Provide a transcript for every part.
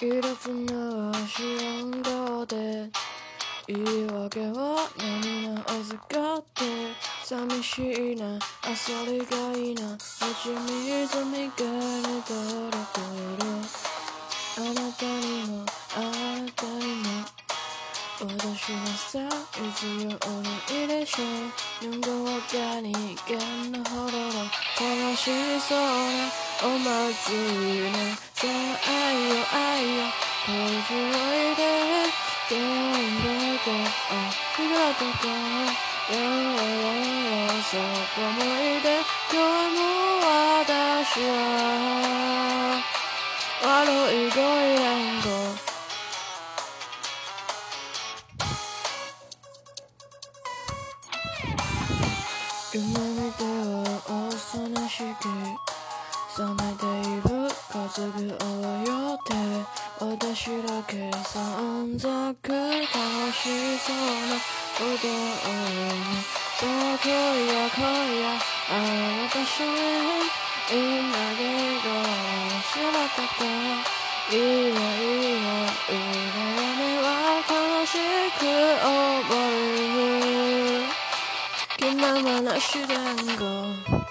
いらつな知らん顔で言い訳は何な預かって寂しいな朝りがいいな打ち水みたいに垂れてる。あなたにもあなたにも私はさいつよりいいでしょ。う日本語がにんのほどの悲しそうなお祭りねさあ愛よ愛よこいつおいで電話でありがとうかやややそこもいで今日も私は悪い恋連合夢見ては幼しき冷めている家族をよって私だけ散々楽しそうなことをそう今夜今夜あなたし今でどうしなかったいいよいいよいいよ夢は悲しく思う気ままな自然が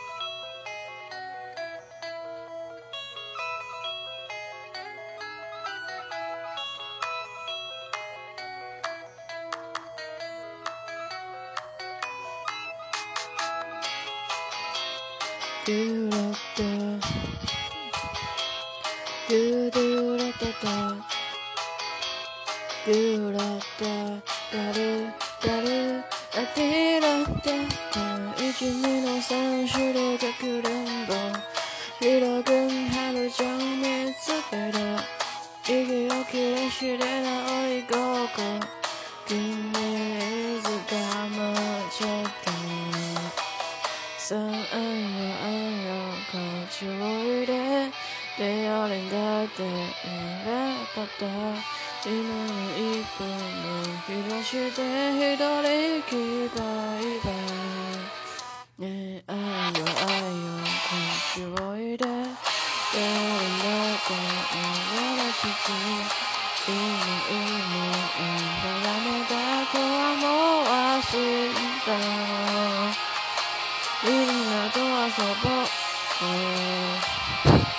ゥラッタドゥドゥラッタタドゥラッタダルダルラティラッタ一二の三種類かくれんぼ広く春ちゃん見つけた息を切れしてないここ君さあ愛よ愛よこっちおいででやれんだって願ったった今の一分の日差して一人きバイバイねえ愛よ愛よこっちおいででやれんだって願ったって今今今やめた子はもう忘れたと遊ぼう。えー